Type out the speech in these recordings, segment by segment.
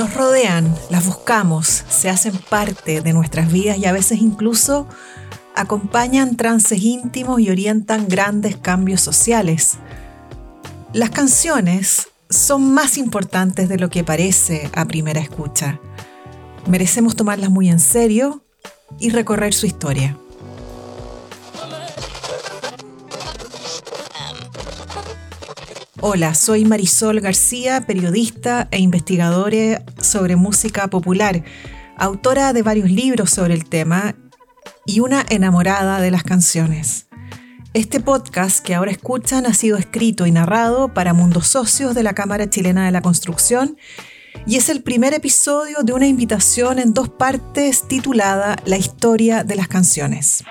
Nos rodean, las buscamos, se hacen parte de nuestras vidas y a veces incluso acompañan trances íntimos y orientan grandes cambios sociales. Las canciones son más importantes de lo que parece a primera escucha. Merecemos tomarlas muy en serio y recorrer su historia. Hola, soy Marisol García, periodista e investigadora sobre música popular, autora de varios libros sobre el tema y una enamorada de las canciones. Este podcast que ahora escuchan ha sido escrito y narrado para Mundos Socios de la Cámara Chilena de la Construcción y es el primer episodio de una invitación en dos partes titulada La historia de las canciones.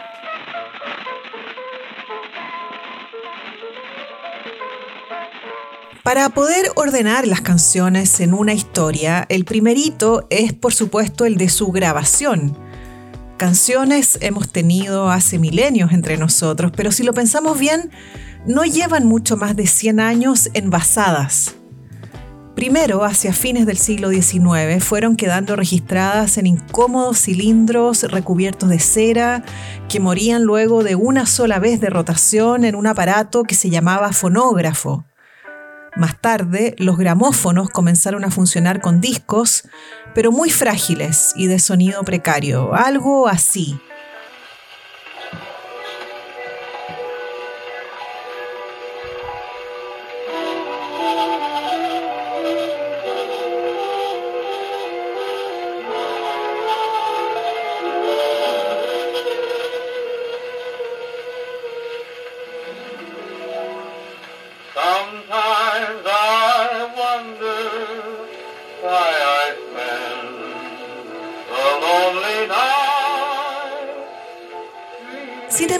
Para poder ordenar las canciones en una historia, el primer hito es por supuesto el de su grabación. Canciones hemos tenido hace milenios entre nosotros, pero si lo pensamos bien, no llevan mucho más de 100 años envasadas. Primero, hacia fines del siglo XIX, fueron quedando registradas en incómodos cilindros recubiertos de cera que morían luego de una sola vez de rotación en un aparato que se llamaba fonógrafo. Más tarde, los gramófonos comenzaron a funcionar con discos, pero muy frágiles y de sonido precario, algo así.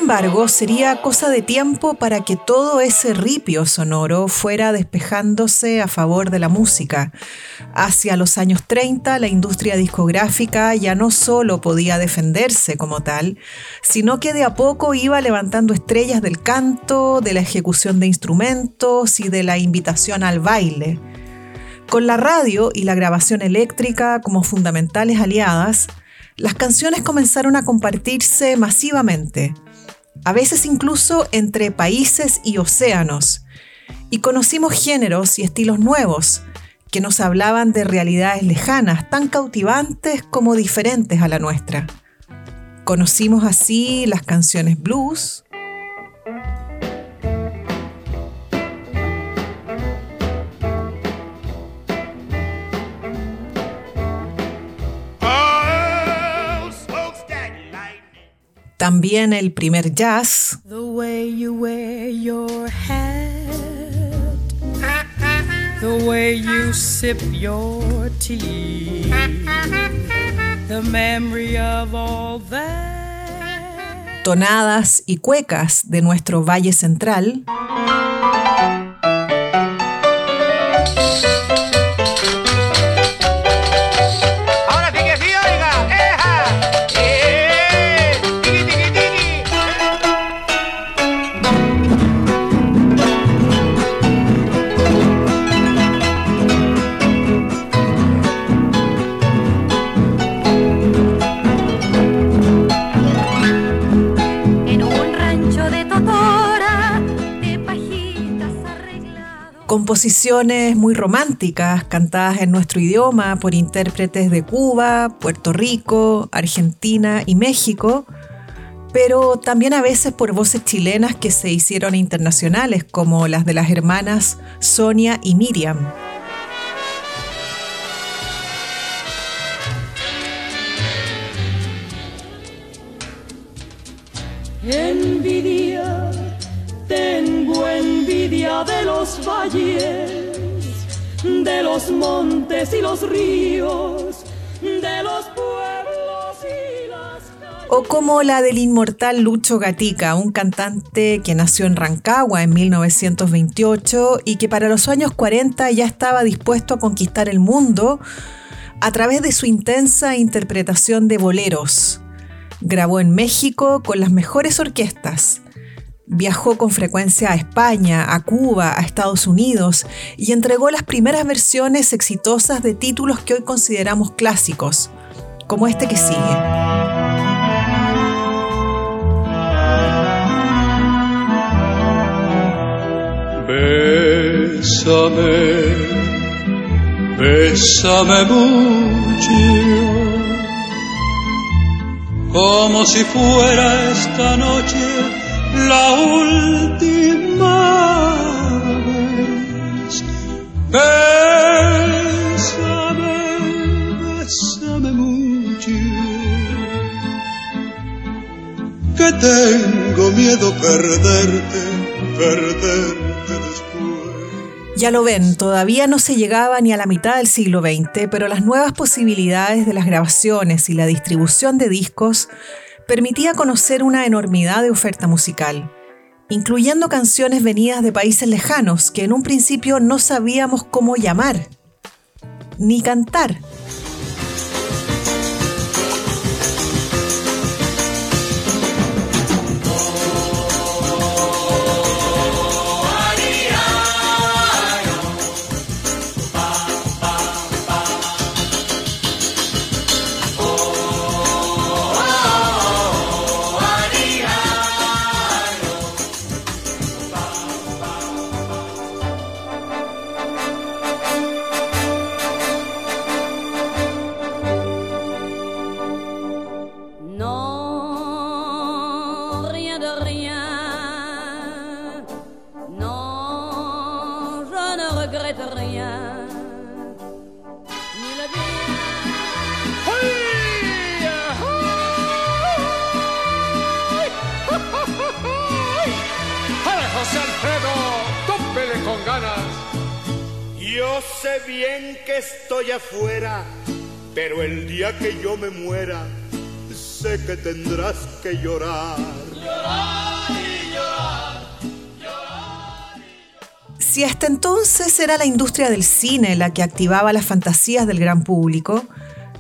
Embargo, sería cosa de tiempo para que todo ese ripio sonoro fuera despejándose a favor de la música. Hacia los años 30, la industria discográfica ya no solo podía defenderse como tal, sino que de a poco iba levantando estrellas del canto, de la ejecución de instrumentos y de la invitación al baile. Con la radio y la grabación eléctrica como fundamentales aliadas, las canciones comenzaron a compartirse masivamente a veces incluso entre países y océanos, y conocimos géneros y estilos nuevos que nos hablaban de realidades lejanas, tan cautivantes como diferentes a la nuestra. Conocimos así las canciones blues, También el primer jazz. The way you wear your hat, the way you sip your tea, the memory of all that. Tonadas y cuecas de nuestro Valle Central. Composiciones muy románticas cantadas en nuestro idioma por intérpretes de Cuba, Puerto Rico, Argentina y México, pero también a veces por voces chilenas que se hicieron internacionales, como las de las hermanas Sonia y Miriam. De los montes y los ríos, de los pueblos y las calles. O como la del inmortal Lucho Gatica, un cantante que nació en Rancagua en 1928 y que para los años 40 ya estaba dispuesto a conquistar el mundo a través de su intensa interpretación de boleros. Grabó en México con las mejores orquestas Viajó con frecuencia a España, a Cuba, a Estados Unidos y entregó las primeras versiones exitosas de títulos que hoy consideramos clásicos, como este que sigue. Bésame, bésame mucho, como si fuera esta noche la última vez. Bésame, bésame mucho, que tengo miedo perderte, perderte ya lo ven, todavía no se llegaba ni a la mitad del siglo XX, pero las nuevas posibilidades de las grabaciones y la distribución de discos permitía conocer una enormidad de oferta musical, incluyendo canciones venidas de países lejanos que en un principio no sabíamos cómo llamar, ni cantar. Afuera, pero el día que yo me muera, sé que tendrás que llorar. Llorar y llorar. Si hasta entonces era la industria del cine la que activaba las fantasías del gran público,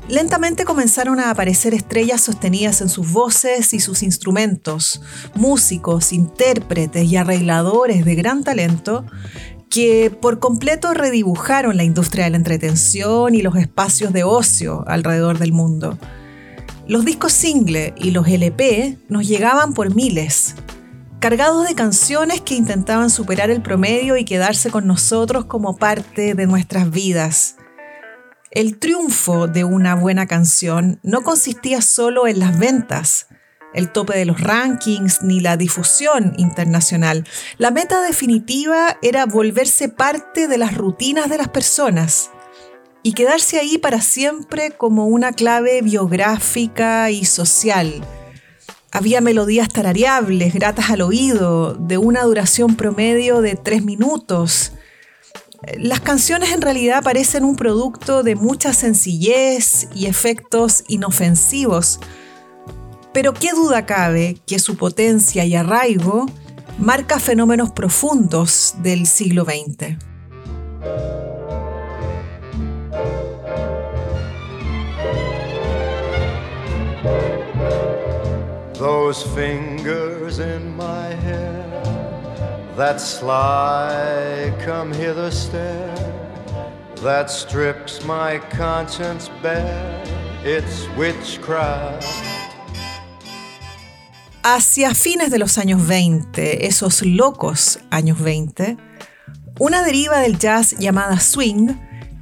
lentamente comenzaron a aparecer estrellas sostenidas en sus voces y sus instrumentos, músicos, intérpretes y arregladores de gran talento que por completo redibujaron la industria de la entretención y los espacios de ocio alrededor del mundo. Los discos single y los LP nos llegaban por miles, cargados de canciones que intentaban superar el promedio y quedarse con nosotros como parte de nuestras vidas. El triunfo de una buena canción no consistía solo en las ventas, el tope de los rankings ni la difusión internacional. La meta definitiva era volverse parte de las rutinas de las personas y quedarse ahí para siempre como una clave biográfica y social. Había melodías tarareables, gratas al oído, de una duración promedio de tres minutos. Las canciones en realidad parecen un producto de mucha sencillez y efectos inofensivos, pero qué duda cabe que su potencia y arraigo marca fenómenos profundos del siglo XX. Those fingers in my hair, that sly come hither stare, that strips my conscience bare, it's witchcraft. Hacia fines de los años 20, esos locos años 20, una deriva del jazz llamada swing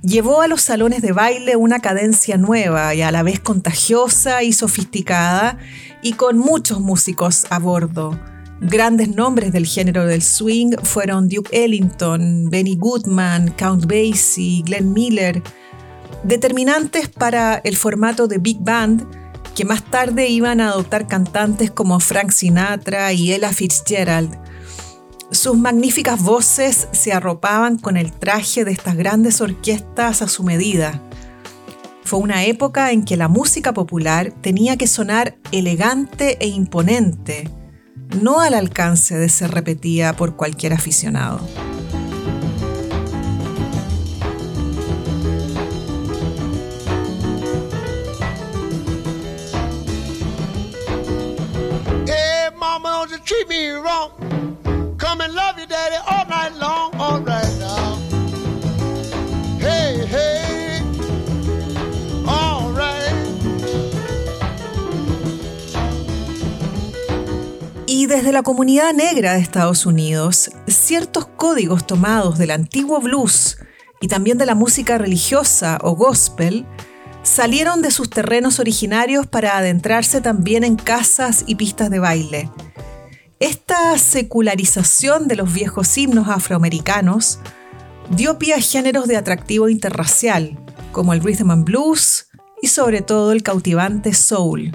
llevó a los salones de baile una cadencia nueva y a la vez contagiosa y sofisticada y con muchos músicos a bordo. Grandes nombres del género del swing fueron Duke Ellington, Benny Goodman, Count Basie, Glenn Miller, determinantes para el formato de big band que más tarde iban a adoptar cantantes como Frank Sinatra y Ella Fitzgerald. Sus magníficas voces se arropaban con el traje de estas grandes orquestas a su medida. Fue una época en que la música popular tenía que sonar elegante e imponente, no al alcance de ser repetida por cualquier aficionado. Treat me wrong. and love you, daddy, all night long, all right now. Hey, hey, all. Y desde la comunidad negra de Estados Unidos, ciertos códigos tomados del antiguo blues y también de la música religiosa o gospel salieron de sus terrenos originarios para adentrarse también en casas y pistas de baile. Esta secularización de los viejos himnos afroamericanos dio pie a géneros de atractivo interracial, como el rhythm and blues y sobre todo el cautivante soul.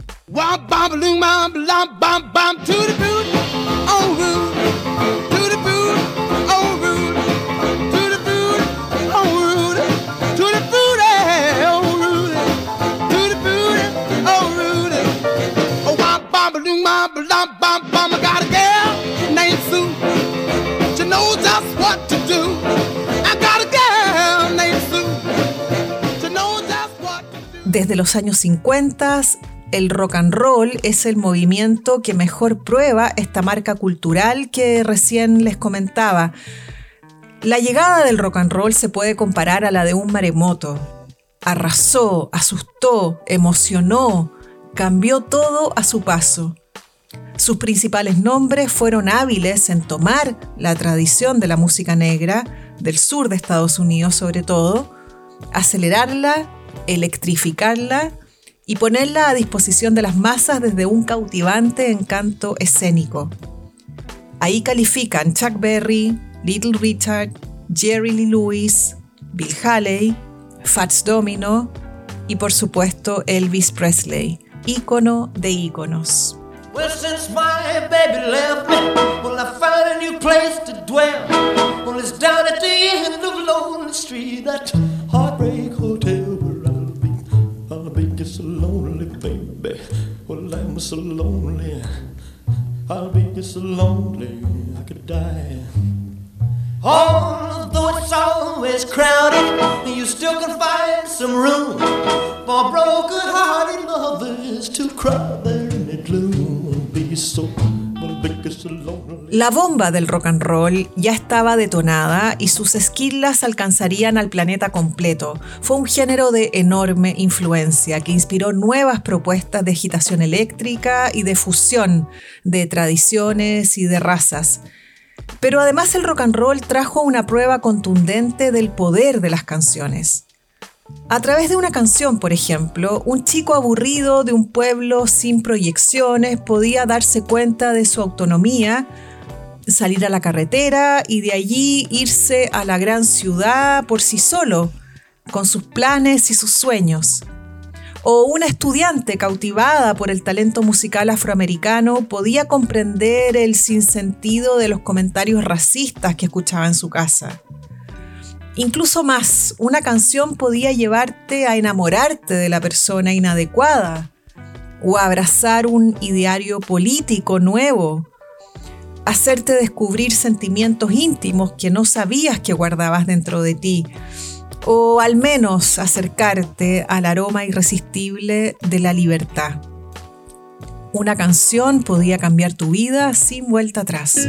Desde los años 50, el rock and roll es el movimiento que mejor prueba esta marca cultural que recién les comentaba. La llegada del rock and roll se puede comparar a la de un maremoto. Arrasó, asustó, emocionó, cambió todo a su paso. Sus principales nombres fueron hábiles en tomar la tradición de la música negra, del sur de Estados Unidos sobre todo, acelerarla electrificarla y ponerla a disposición de las masas desde un cautivante encanto escénico. Ahí califican Chuck Berry, Little Richard, Jerry Lee Lewis, Bill Haley, Fats Domino y por supuesto Elvis Presley, ícono de íconos. So lonely. I'll be so lonely I could die. Although it's always crowded, you still can find some room for broken-hearted lovers to cry there in the gloom and be so La bomba del rock and roll ya estaba detonada y sus esquilas alcanzarían al planeta completo. Fue un género de enorme influencia que inspiró nuevas propuestas de agitación eléctrica y de fusión de tradiciones y de razas. Pero además el rock and roll trajo una prueba contundente del poder de las canciones. A través de una canción, por ejemplo, un chico aburrido de un pueblo sin proyecciones podía darse cuenta de su autonomía, salir a la carretera y de allí irse a la gran ciudad por sí solo, con sus planes y sus sueños. O una estudiante cautivada por el talento musical afroamericano podía comprender el sinsentido de los comentarios racistas que escuchaba en su casa. Incluso más, una canción podía llevarte a enamorarte de la persona inadecuada o a abrazar un ideario político nuevo, hacerte descubrir sentimientos íntimos que no sabías que guardabas dentro de ti, o al menos acercarte al aroma irresistible de la libertad. Una canción podía cambiar tu vida sin vuelta atrás.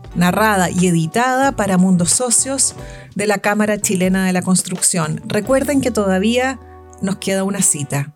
narrada y editada para Mundos Socios de la Cámara Chilena de la Construcción. Recuerden que todavía nos queda una cita.